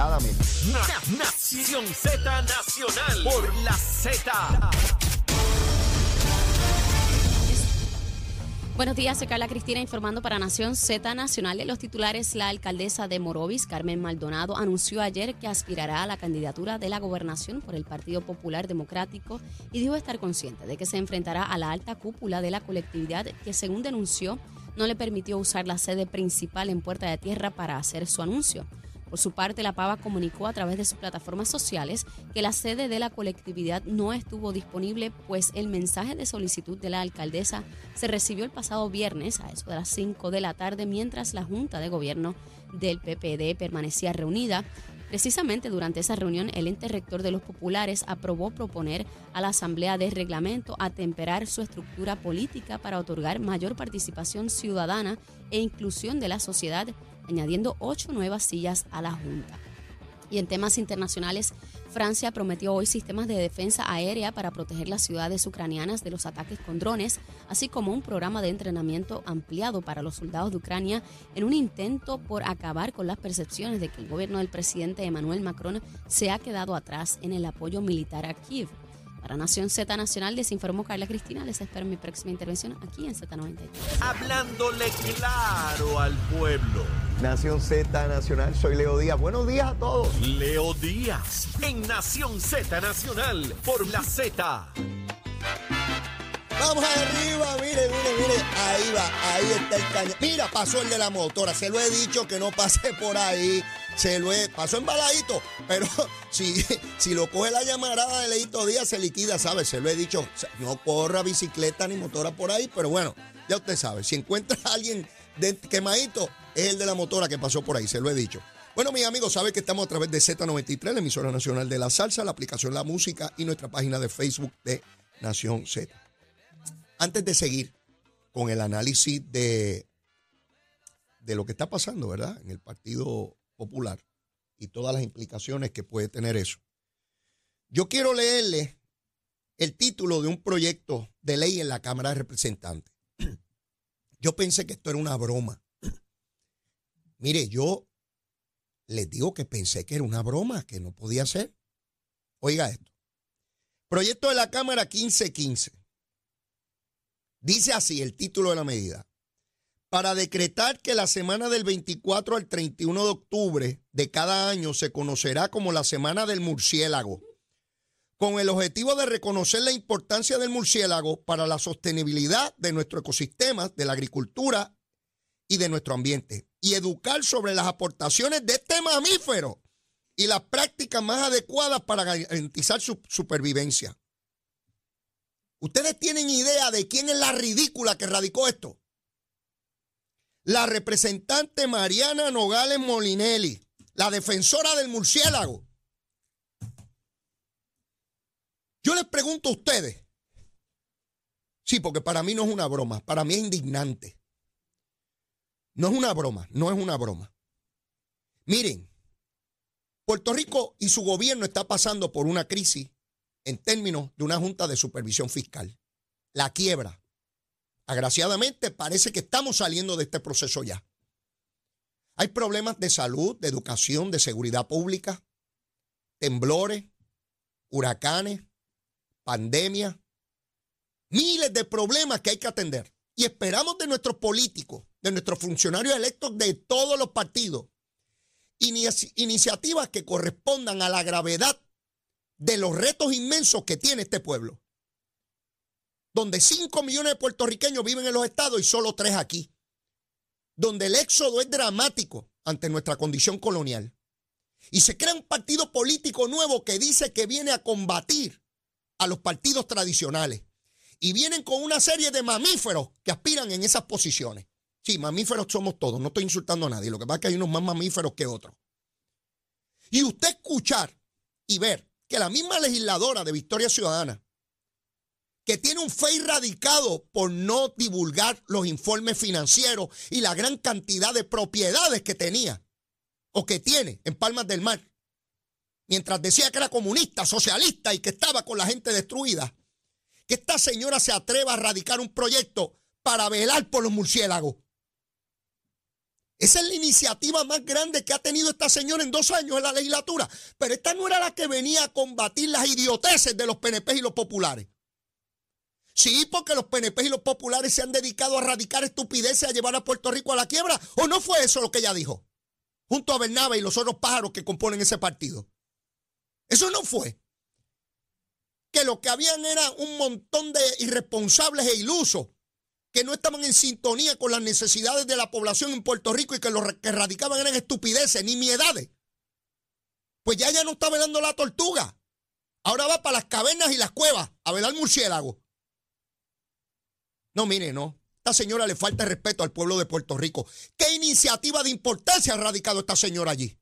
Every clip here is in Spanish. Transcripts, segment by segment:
Nación Z Nacional por la Z. Buenos días, soy Carla Cristina informando para Nación Z Nacional de los titulares. La alcaldesa de Morovis, Carmen Maldonado, anunció ayer que aspirará a la candidatura de la gobernación por el Partido Popular Democrático y dijo estar consciente de que se enfrentará a la alta cúpula de la colectividad que, según denunció, no le permitió usar la sede principal en Puerta de Tierra para hacer su anuncio. Por su parte, la Pava comunicó a través de sus plataformas sociales que la sede de la colectividad no estuvo disponible, pues el mensaje de solicitud de la alcaldesa se recibió el pasado viernes a eso de las 5 de la tarde, mientras la Junta de Gobierno del PPD permanecía reunida. Precisamente durante esa reunión, el ente rector de los populares aprobó proponer a la Asamblea de Reglamento atemperar su estructura política para otorgar mayor participación ciudadana e inclusión de la sociedad añadiendo ocho nuevas sillas a la Junta. Y en temas internacionales, Francia prometió hoy sistemas de defensa aérea para proteger las ciudades ucranianas de los ataques con drones, así como un programa de entrenamiento ampliado para los soldados de Ucrania en un intento por acabar con las percepciones de que el gobierno del presidente Emmanuel Macron se ha quedado atrás en el apoyo militar a Kiev. Para Nación Z Nacional les informó Carla Cristina. Les espero en mi próxima intervención aquí en Z93. Hablándole claro al pueblo. Nación Z Nacional, soy Leo Díaz. Buenos días a todos. Leo Díaz en Nación Z Nacional por la Z. Vamos arriba, mire, mire, mire. Ahí va, ahí está el cañón. Mira, pasó el de la motora. Se lo he dicho que no pase por ahí. Se lo he, pasó embaladito. Pero si, si lo coge la llamarada de Leito Díaz, se liquida, ¿sabes? Se lo he dicho. No corra bicicleta ni motora por ahí. Pero bueno, ya usted sabe. Si encuentra a alguien de quemadito, es el de la motora que pasó por ahí. Se lo he dicho. Bueno, mis amigos, saben que estamos a través de Z93, la emisora nacional de la salsa, la aplicación La Música y nuestra página de Facebook de Nación Z. Antes de seguir con el análisis de, de lo que está pasando, ¿verdad? En el Partido Popular y todas las implicaciones que puede tener eso. Yo quiero leerle el título de un proyecto de ley en la Cámara de Representantes. Yo pensé que esto era una broma. Mire, yo les digo que pensé que era una broma, que no podía ser. Oiga esto. Proyecto de la Cámara 1515. Dice así el título de la medida. Para decretar que la semana del 24 al 31 de octubre de cada año se conocerá como la Semana del Murciélago, con el objetivo de reconocer la importancia del murciélago para la sostenibilidad de nuestro ecosistema, de la agricultura y de nuestro ambiente, y educar sobre las aportaciones de este mamífero y las prácticas más adecuadas para garantizar su supervivencia. ¿Ustedes tienen idea de quién es la ridícula que radicó esto? La representante Mariana Nogales Molinelli, la defensora del murciélago. Yo les pregunto a ustedes. Sí, porque para mí no es una broma, para mí es indignante. No es una broma, no es una broma. Miren, Puerto Rico y su gobierno está pasando por una crisis en términos de una Junta de Supervisión Fiscal. La quiebra. Agraciadamente parece que estamos saliendo de este proceso ya. Hay problemas de salud, de educación, de seguridad pública, temblores, huracanes, pandemia, miles de problemas que hay que atender. Y esperamos de nuestros políticos, de nuestros funcionarios electos de todos los partidos, iniciativas que correspondan a la gravedad de los retos inmensos que tiene este pueblo. Donde 5 millones de puertorriqueños viven en los estados y solo 3 aquí. Donde el éxodo es dramático ante nuestra condición colonial. Y se crea un partido político nuevo que dice que viene a combatir a los partidos tradicionales. Y vienen con una serie de mamíferos que aspiran en esas posiciones. Sí, mamíferos somos todos, no estoy insultando a nadie. Lo que pasa es que hay unos más mamíferos que otros. Y usted escuchar y ver que la misma legisladora de Victoria Ciudadana, que tiene un fe radicado por no divulgar los informes financieros y la gran cantidad de propiedades que tenía o que tiene en Palmas del Mar, mientras decía que era comunista, socialista y que estaba con la gente destruida, que esta señora se atreva a radicar un proyecto para velar por los murciélagos. Esa es la iniciativa más grande que ha tenido esta señora en dos años en la legislatura. Pero esta no era la que venía a combatir las idioteces de los PNP y los populares. Sí, porque los PNP y los populares se han dedicado a erradicar estupideces, a llevar a Puerto Rico a la quiebra. ¿O no fue eso lo que ella dijo? Junto a Bernabe y los otros pájaros que componen ese partido. Eso no fue. Que lo que habían era un montón de irresponsables e ilusos que no estaban en sintonía con las necesidades de la población en Puerto Rico y que lo que radicaban eran estupideces, ni miedades. Pues ya ella no está velando la tortuga. Ahora va para las cavernas y las cuevas a velar murciélago. No, mire, no. Esta señora le falta respeto al pueblo de Puerto Rico. ¿Qué iniciativa de importancia ha radicado esta señora allí?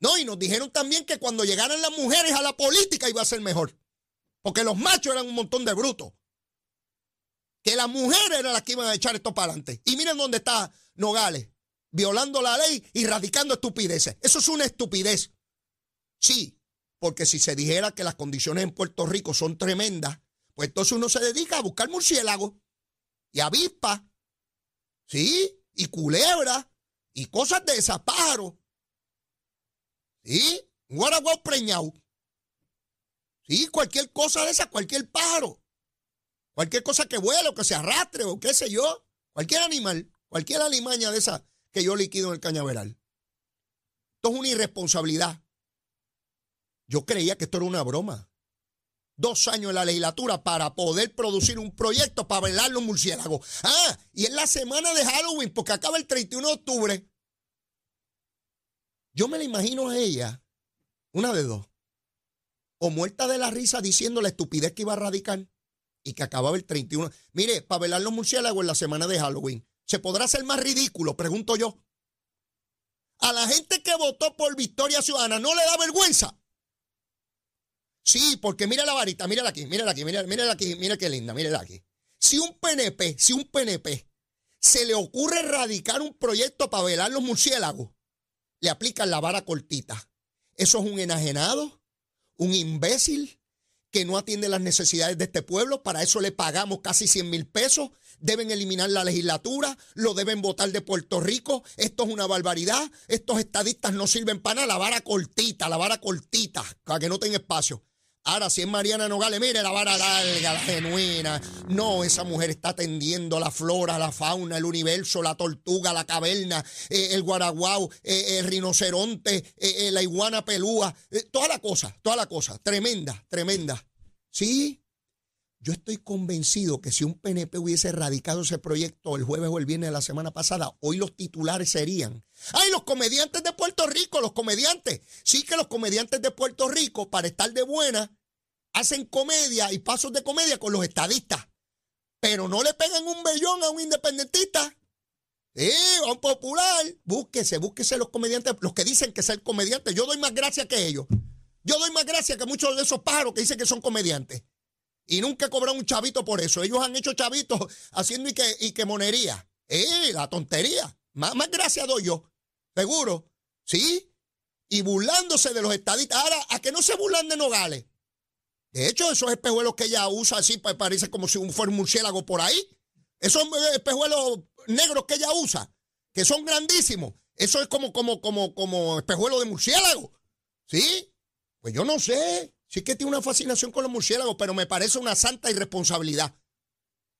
No, y nos dijeron también que cuando llegaran las mujeres a la política iba a ser mejor. Porque los machos eran un montón de brutos. Que las mujeres eran las que iban a echar esto para adelante. Y miren dónde está Nogales, violando la ley y radicando estupideces. Eso es una estupidez. Sí, porque si se dijera que las condiciones en Puerto Rico son tremendas, pues entonces uno se dedica a buscar murciélagos y avispas, ¿sí? Y culebras y cosas de esas, pájaros. ¿Sí? Un guaraguao preñado. Sí, cualquier cosa de esa, cualquier pájaro. Cualquier cosa que vuele o que se arrastre o qué sé yo. Cualquier animal, cualquier alimaña de esa que yo liquido en el cañaveral. Esto es una irresponsabilidad. Yo creía que esto era una broma dos años en la legislatura para poder producir un proyecto para velar los murciélagos. Ah, y es la semana de Halloween, porque acaba el 31 de octubre. Yo me la imagino a ella, una de dos, o muerta de la risa diciendo la estupidez que iba a radicar y que acababa el 31. Mire, para velar los murciélagos en la semana de Halloween, ¿se podrá hacer más ridículo? Pregunto yo. A la gente que votó por Victoria Ciudadana, ¿no le da vergüenza? Sí, porque mira la varita, mírala aquí, mírala aquí, mírala, mírala aquí, mira qué linda, mírala aquí. Si un PNP, si un PNP se le ocurre erradicar un proyecto para velar los murciélagos, le aplican la vara cortita. Eso es un enajenado, un imbécil que no atiende las necesidades de este pueblo. Para eso le pagamos casi 100 mil pesos. Deben eliminar la legislatura, lo deben votar de Puerto Rico. Esto es una barbaridad. Estos estadistas no sirven para nada. La vara cortita, la vara cortita, para que no tenga espacio. Ahora, si es Mariana Nogales, mire la vara larga, la genuina. No, esa mujer está atendiendo la flora, la fauna, el universo, la tortuga, la caverna, eh, el guaraguao, eh, el rinoceronte, eh, la iguana pelúa, toda la cosa, toda la cosa. Tremenda, tremenda. Sí, yo estoy convencido que si un PNP hubiese erradicado ese proyecto el jueves o el viernes de la semana pasada, hoy los titulares serían. ¡Ay, los comediantes de Puerto Rico! Los comediantes. Sí que los comediantes de Puerto Rico, para estar de buena, hacen comedia y pasos de comedia con los estadistas. Pero no le pegan un bellón a un independentista. Sí, a un popular. Búsquese, búsquese los comediantes, los que dicen que ser comediantes. Yo doy más gracia que ellos. Yo doy más gracia que muchos de esos pájaros que dicen que son comediantes. Y nunca he cobrado un chavito por eso. Ellos han hecho chavitos haciendo y que, y que monería. ¡Eh! La tontería. Más, más gracia doy yo. Seguro. ¿Sí? Y burlándose de los estadistas. Ahora, ¿a que no se burlan de Nogales? De hecho, esos espejuelos que ella usa así, parece como si fuera un murciélago por ahí. Esos espejuelos negros que ella usa, que son grandísimos. Eso es como, como, como, como espejuelo de murciélago. ¿Sí? Pues yo no sé. Sí que tiene una fascinación con los murciélagos, pero me parece una santa irresponsabilidad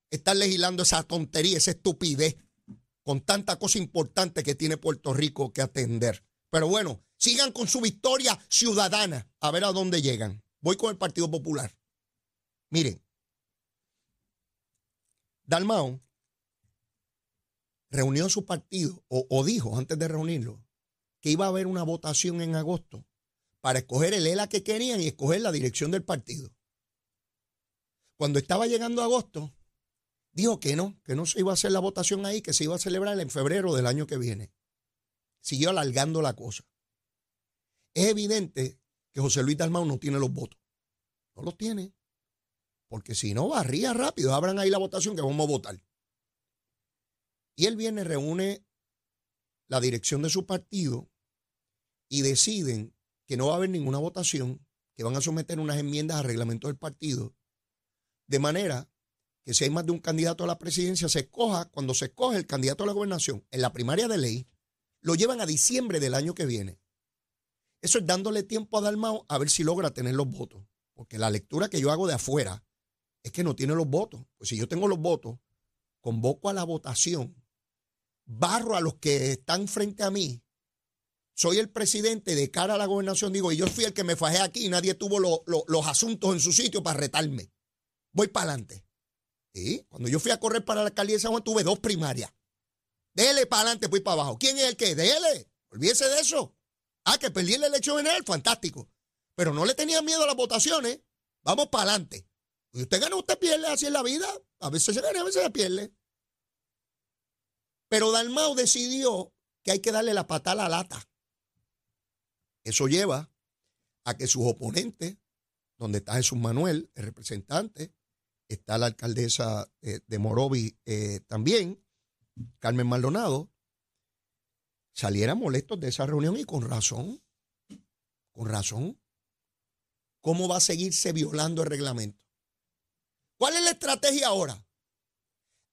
estar legislando esa tontería, esa estupidez, con tanta cosa importante que tiene Puerto Rico que atender. Pero bueno, sigan con su victoria ciudadana, a ver a dónde llegan. Voy con el Partido Popular. Miren, Dalmao reunió su partido, o, o dijo antes de reunirlo, que iba a haber una votación en agosto para escoger el ELA que querían y escoger la dirección del partido. Cuando estaba llegando agosto, dijo que no, que no se iba a hacer la votación ahí, que se iba a celebrar en febrero del año que viene. Siguió alargando la cosa. Es evidente que José Luis Dalmau no tiene los votos. No los tiene. Porque si no, barría rápido. Abran ahí la votación que vamos a votar. Y el viernes reúne la dirección de su partido y deciden que no va a haber ninguna votación, que van a someter unas enmiendas al reglamento del partido, de manera que si hay más de un candidato a la presidencia, se escoja, cuando se escoge el candidato a la gobernación en la primaria de ley, lo llevan a diciembre del año que viene. Eso es dándole tiempo a Dalmao a ver si logra tener los votos. Porque la lectura que yo hago de afuera es que no tiene los votos. Pues si yo tengo los votos, convoco a la votación, barro a los que están frente a mí, soy el presidente de cara a la gobernación, digo, y yo fui el que me fajé aquí y nadie tuvo los asuntos en su sitio para retarme. Voy para adelante. Y cuando yo fui a correr para la alcaldía de San Juan, tuve dos primarias. Dele para adelante, voy para abajo. ¿Quién es el que? Dele. Olvídese de eso. Ah, que perdí la elección en él, fantástico. Pero no le tenía miedo a las votaciones. Vamos para adelante. Y usted gana, usted pierde, así en la vida. A veces se gana, a veces se pierde. Pero Dalmau decidió que hay que darle la patada a la lata. Eso lleva a que sus oponentes, donde está Jesús Manuel, el representante, está la alcaldesa eh, de Morovi eh, también, Carmen Maldonado, salieran molestos de esa reunión y con razón, con razón. ¿Cómo va a seguirse violando el reglamento? ¿Cuál es la estrategia ahora?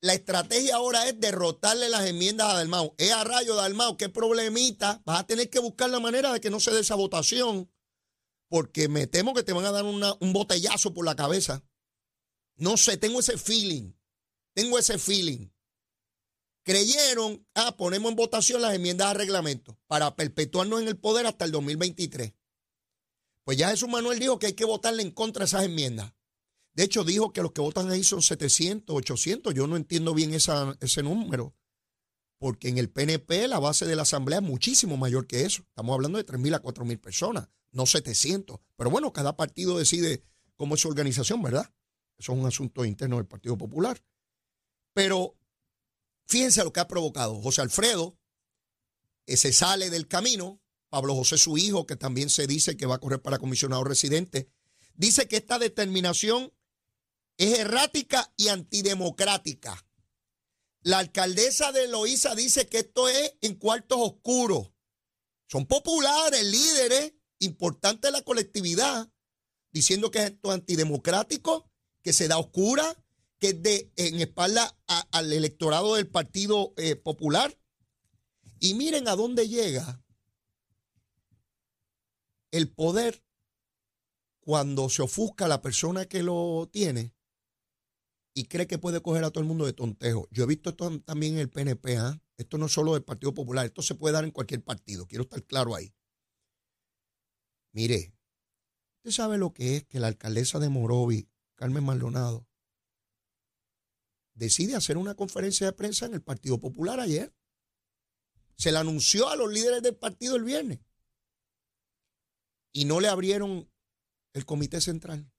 La estrategia ahora es derrotarle las enmiendas a Dalmau. Es a rayo Dalmau, qué problemita. Vas a tener que buscar la manera de que no se dé esa votación. Porque me temo que te van a dar un botellazo por la cabeza. No sé, tengo ese feeling. Tengo ese feeling. Creyeron, ah, ponemos en votación las enmiendas al reglamento para perpetuarnos en el poder hasta el 2023. Pues ya Jesús Manuel dijo que hay que votarle en contra de esas enmiendas. De hecho, dijo que los que votan ahí son 700, 800. Yo no entiendo bien ese número. Porque en el PNP la base de la Asamblea es muchísimo mayor que eso. Estamos hablando de 3.000 a 4.000 personas, no 700. Pero bueno, cada partido decide cómo es su organización, ¿verdad? Eso es un asunto interno del Partido Popular. Pero fíjense lo que ha provocado. José Alfredo eh, se sale del camino. Pablo José, su hijo, que también se dice que va a correr para comisionado residente, dice que esta determinación es errática y antidemocrática. La alcaldesa de Loíza dice que esto es en cuartos oscuros. Son populares, líderes importantes de la colectividad, diciendo que esto es antidemocrático que se da oscura, que es de en espalda al electorado del Partido eh, Popular. Y miren a dónde llega el poder cuando se ofusca la persona que lo tiene y cree que puede coger a todo el mundo de tontejo. Yo he visto esto también en el PNP, ¿ah? esto no es solo del Partido Popular, esto se puede dar en cualquier partido, quiero estar claro ahí. Mire, usted sabe lo que es que la alcaldesa de Morovi Carmen Maldonado, decide hacer una conferencia de prensa en el Partido Popular ayer. Se la anunció a los líderes del partido el viernes. Y no le abrieron el comité central.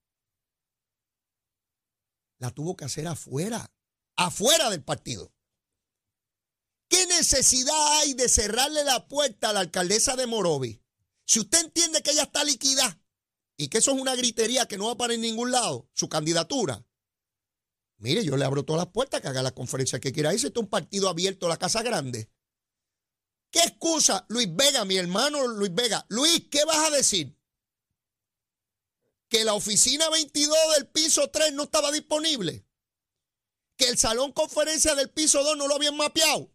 La tuvo que hacer afuera, afuera del partido. ¿Qué necesidad hay de cerrarle la puerta a la alcaldesa de Morovi? Si usted entiende que ella está liquidada, y que eso es una gritería que no va para en ningún lado, su candidatura. Mire, yo le abro todas las puertas que haga la conferencia que quiera. Dice, esto es un partido abierto, la Casa Grande. ¿Qué excusa, Luis Vega, mi hermano Luis Vega? Luis, ¿qué vas a decir? Que la oficina 22 del piso 3 no estaba disponible. Que el salón conferencia del piso 2 no lo habían mapeado.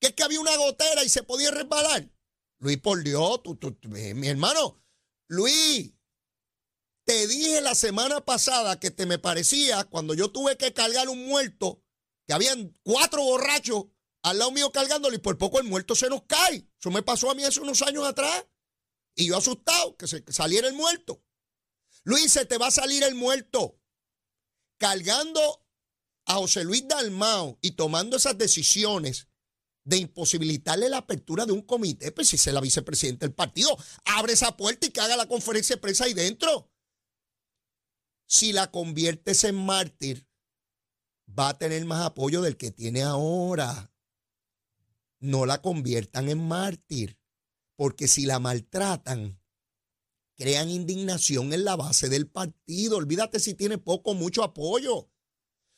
Que es que había una gotera y se podía resbalar. Luis, por Dios, mi hermano, Luis, te dije la semana pasada que te me parecía cuando yo tuve que cargar un muerto, que habían cuatro borrachos al lado mío cargándolo y por poco el muerto se nos cae. Eso me pasó a mí hace unos años atrás. Y yo asustado que se saliera el muerto. Luis, se te va a salir el muerto. Cargando a José Luis Dalmao y tomando esas decisiones de imposibilitarle la apertura de un comité, pues si es la vicepresidenta del partido, abre esa puerta y que haga la conferencia de prensa ahí dentro. Si la conviertes en mártir, va a tener más apoyo del que tiene ahora. No la conviertan en mártir, porque si la maltratan, crean indignación en la base del partido. Olvídate si tiene poco o mucho apoyo.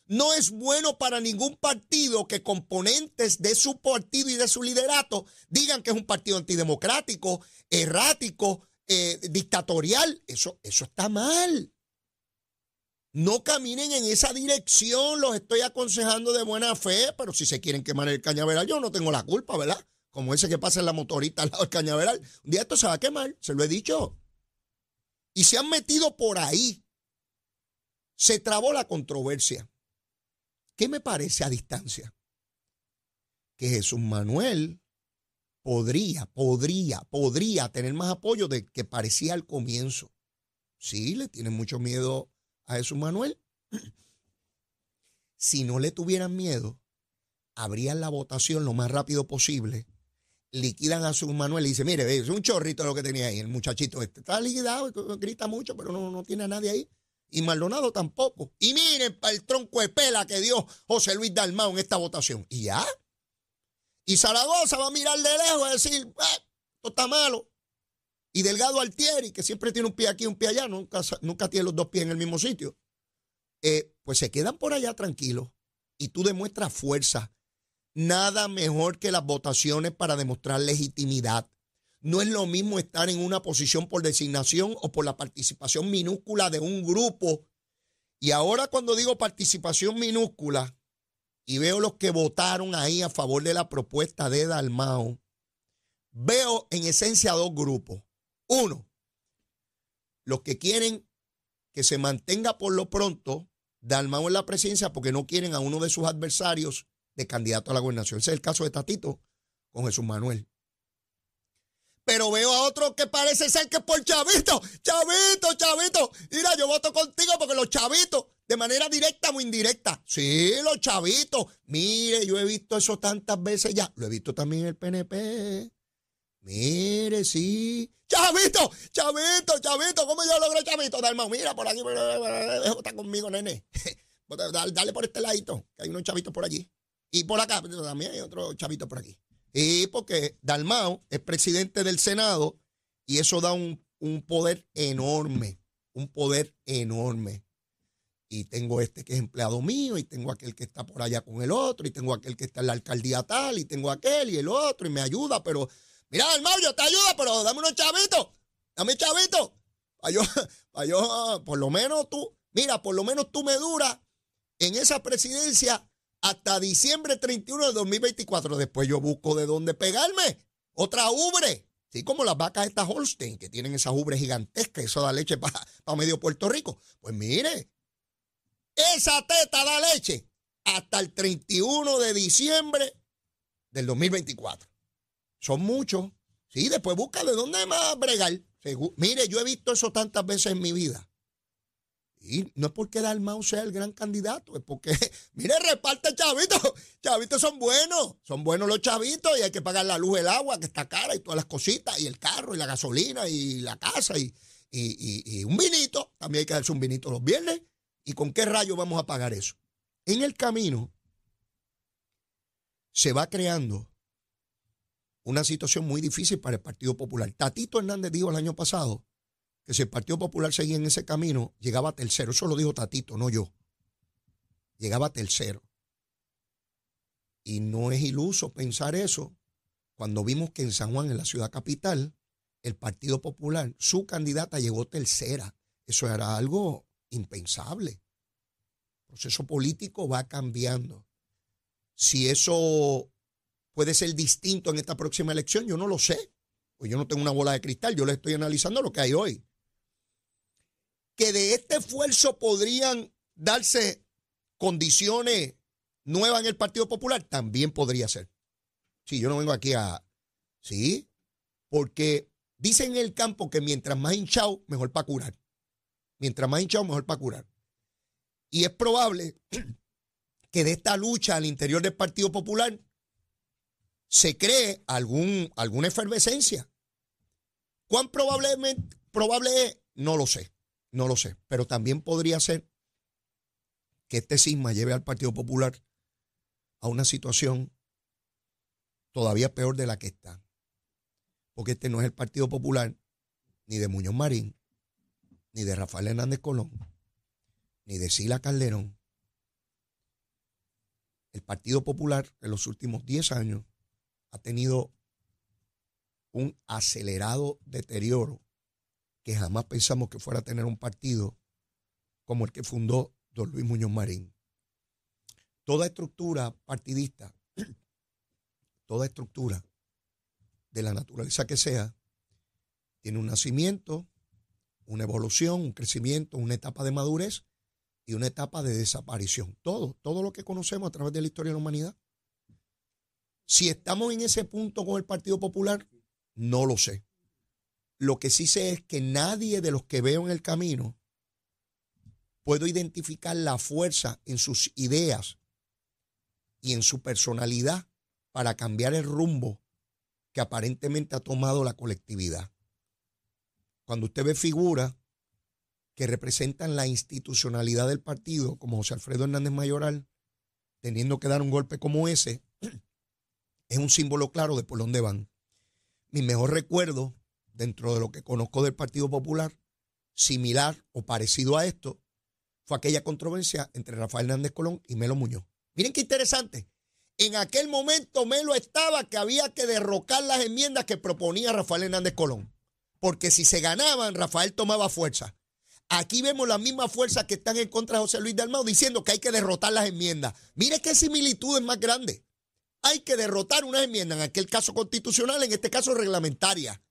No es bueno para ningún partido que componentes de su partido y de su liderato digan que es un partido antidemocrático, errático, eh, dictatorial. Eso, eso está mal. No caminen en esa dirección, los estoy aconsejando de buena fe, pero si se quieren quemar el cañaveral, yo no tengo la culpa, ¿verdad? Como ese que pasa en la motorita al lado del cañaveral. Un día esto se va a quemar, se lo he dicho. Y se han metido por ahí. Se trabó la controversia. ¿Qué me parece a distancia? Que Jesús Manuel podría, podría, podría tener más apoyo de que parecía al comienzo. Sí, le tienen mucho miedo a Jesús Manuel. Si no le tuvieran miedo, abrían la votación lo más rápido posible, liquidan a Jesús Manuel y dice, mire, es un chorrito lo que tenía ahí, el muchachito este. Está liquidado, grita mucho, pero no, no tiene a nadie ahí. Y Maldonado tampoco. Y miren para el tronco de pela que dio José Luis Dalmao en esta votación. Y ya. Y Zaragoza va a mirar de lejos y decir, eh, esto está malo. Y Delgado Altieri, que siempre tiene un pie aquí y un pie allá, nunca, nunca tiene los dos pies en el mismo sitio, eh, pues se quedan por allá tranquilos y tú demuestras fuerza. Nada mejor que las votaciones para demostrar legitimidad. No es lo mismo estar en una posición por designación o por la participación minúscula de un grupo. Y ahora cuando digo participación minúscula y veo los que votaron ahí a favor de la propuesta de Dalmao, veo en esencia dos grupos. Uno, los que quieren que se mantenga por lo pronto Dalmau en la presidencia porque no quieren a uno de sus adversarios de candidato a la gobernación. Ese es el caso de Tatito con Jesús Manuel. Pero veo a otro que parece ser que es por chavito, chavito, chavito. Mira, yo voto contigo porque los chavitos, de manera directa o indirecta. Sí, los chavitos. Mire, yo he visto eso tantas veces ya. Lo he visto también en el PNP. Mire, sí. Chavito, chavito, chavito, ¿cómo yo logro chavito? Mira, por aquí, está conmigo, nene. Dale por este ladito, que hay unos chavitos por allí. Y por acá, también hay otro chavito por aquí. Y porque Dalmau es presidente del Senado y eso da un, un poder enorme, un poder enorme. Y tengo este que es empleado mío, y tengo aquel que está por allá con el otro, y tengo aquel que está en la alcaldía tal, y tengo aquel y el otro, y me ayuda, pero Mira, hermano, yo te ayudo, pero dame unos chavitos. Dame chavitos. Para yo, yo, por lo menos tú, mira, por lo menos tú me duras en esa presidencia hasta diciembre 31 de 2024. Después yo busco de dónde pegarme. Otra ubre. Sí, como las vacas estas Holstein, que tienen esas ubres gigantescas, eso da leche para medio Puerto Rico. Pues mire, esa teta da leche hasta el 31 de diciembre del 2024. Son muchos. Sí, después busca de dónde más bregar. Mire, yo he visto eso tantas veces en mi vida. Y no es porque Dalmau sea el gran candidato, es porque, mire, reparte chavitos. Chavitos son buenos, son buenos los chavitos y hay que pagar la luz, el agua, que está cara y todas las cositas, y el carro, y la gasolina, y la casa, y, y un vinito. También hay que darse un vinito los viernes. ¿Y con qué rayo vamos a pagar eso? En el camino se va creando una situación muy difícil para el Partido Popular. Tatito Hernández dijo el año pasado que si el Partido Popular seguía en ese camino, llegaba tercero. Eso lo dijo Tatito, no yo. Llegaba tercero. Y no es iluso pensar eso cuando vimos que en San Juan, en la ciudad capital, el Partido Popular, su candidata llegó tercera. Eso era algo impensable. El proceso político va cambiando. Si eso puede ser distinto en esta próxima elección? Yo no lo sé. Pues yo no tengo una bola de cristal, yo le estoy analizando lo que hay hoy. Que de este esfuerzo podrían darse condiciones nuevas en el Partido Popular, también podría ser. Sí, yo no vengo aquí a... Sí, porque dicen en el campo que mientras más hinchado, mejor para curar. Mientras más hinchado, mejor para curar. Y es probable que de esta lucha al interior del Partido Popular se cree algún, alguna efervescencia. ¿Cuán probablemente, probable es? No lo sé, no lo sé. Pero también podría ser que este sisma lleve al Partido Popular a una situación todavía peor de la que está. Porque este no es el Partido Popular ni de Muñoz Marín, ni de Rafael Hernández Colón, ni de Sila Calderón. El Partido Popular en los últimos 10 años ha tenido un acelerado deterioro que jamás pensamos que fuera a tener un partido como el que fundó don Luis Muñoz Marín. Toda estructura partidista, toda estructura de la naturaleza que sea, tiene un nacimiento, una evolución, un crecimiento, una etapa de madurez y una etapa de desaparición. Todo, todo lo que conocemos a través de la historia de la humanidad. Si estamos en ese punto con el Partido Popular, no lo sé. Lo que sí sé es que nadie de los que veo en el camino puedo identificar la fuerza en sus ideas y en su personalidad para cambiar el rumbo que aparentemente ha tomado la colectividad. Cuando usted ve figuras que representan la institucionalidad del partido, como José Alfredo Hernández Mayoral, teniendo que dar un golpe como ese, es un símbolo claro de por dónde van. Mi mejor recuerdo, dentro de lo que conozco del Partido Popular, similar o parecido a esto, fue aquella controversia entre Rafael Hernández Colón y Melo Muñoz. Miren qué interesante. En aquel momento Melo estaba que había que derrocar las enmiendas que proponía Rafael Hernández Colón. Porque si se ganaban, Rafael tomaba fuerza. Aquí vemos las mismas fuerzas que están en contra de José Luis Dalmau diciendo que hay que derrotar las enmiendas. Mire qué similitud es más grande. Hay que derrotar unas enmiendas, en aquel caso constitucional, en este caso reglamentaria.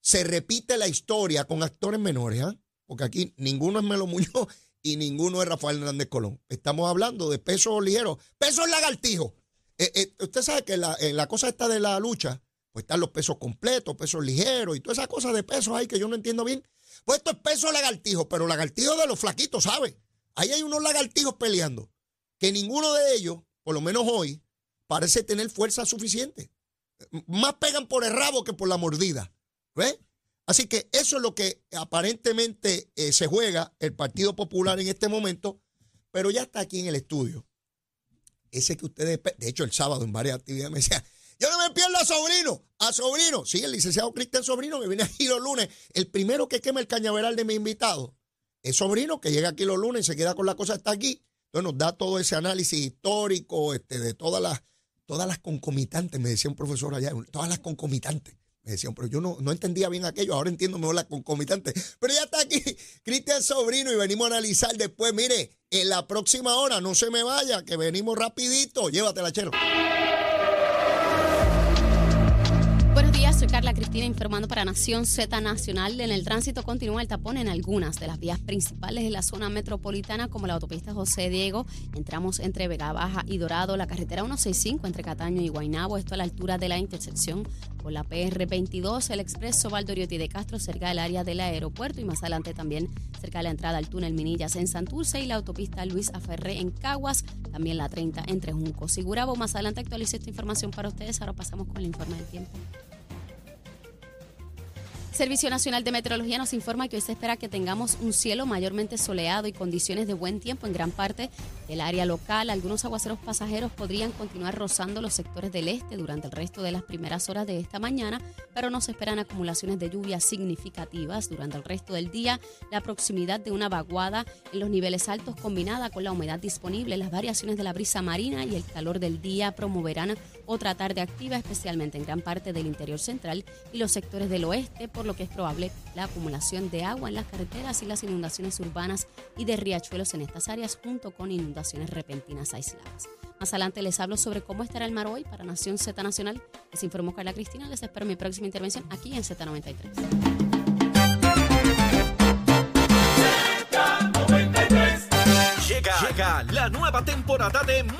Se repite la historia con actores menores, ¿ah? porque aquí ninguno es Melo Muñoz y ninguno es Rafael Hernández Colón. Estamos hablando de pesos ligeros, pesos lagartijos. Eh, eh, usted sabe que la, en la cosa esta de la lucha, pues están los pesos completos, pesos ligeros y todas esas cosas de pesos ahí que yo no entiendo bien. Pues esto es peso lagartijo, pero lagartijo de los flaquitos, ¿sabe? Ahí hay unos lagartijos peleando, que ninguno de ellos, por lo menos hoy, parece tener fuerza suficiente. Más pegan por el rabo que por la mordida. ¿Ves? Así que eso es lo que aparentemente eh, se juega el Partido Popular en este momento, pero ya está aquí en el estudio. Ese que ustedes, de hecho el sábado en varias actividades me decía, yo no me pierdo a Sobrino, a Sobrino. Sí, el licenciado Cristian Sobrino que viene aquí los lunes. El primero que quema el cañaveral de mi invitado es Sobrino, que llega aquí los lunes y se queda con la cosa hasta aquí. Entonces nos da todo ese análisis histórico este, de todas las, todas las concomitantes, me decía un profesor allá, todas las concomitantes. Decían, pero yo no, no entendía bien aquello, ahora entiendo mejor la concomitante. Pero ya está aquí Cristian Sobrino y venimos a analizar después. Mire, en la próxima hora, no se me vaya, que venimos rapidito. Llévatela, chero. Soy Carla Cristina informando para Nación Z Nacional. En el tránsito continúa el tapón en algunas de las vías principales de la zona metropolitana, como la autopista José Diego. Entramos entre Vega Baja y Dorado, la carretera 165 entre Cataño y Guaynabo, esto a la altura de la intersección con la PR22, el expreso Valdoriotti de Castro cerca del área del aeropuerto y más adelante también cerca de la entrada al túnel Minillas en Santurce y la autopista Luis Aferré en Caguas, también la 30 entre Juncos y Gurabo. Más adelante actualizo esta información para ustedes. Ahora pasamos con el informe del tiempo. Servicio Nacional de Meteorología nos informa que hoy se espera que tengamos un cielo mayormente soleado y condiciones de buen tiempo en gran parte del área local. Algunos aguaceros pasajeros podrían continuar rozando los sectores del este durante el resto de las primeras horas de esta mañana, pero no se esperan acumulaciones de lluvias significativas durante el resto del día. La proximidad de una vaguada en los niveles altos combinada con la humedad disponible, las variaciones de la brisa marina y el calor del día promoverán otra tarde activa, especialmente en gran parte del interior central y los sectores del oeste, por lo que es probable la acumulación de agua en las carreteras y las inundaciones urbanas y de riachuelos en estas áreas, junto con inundaciones repentinas aisladas. Más adelante les hablo sobre cómo estará el mar hoy para Nación Z Nacional. Les informó Carla Cristina. Les espero mi próxima intervención aquí en Z93. Llega, llega la nueva temporada de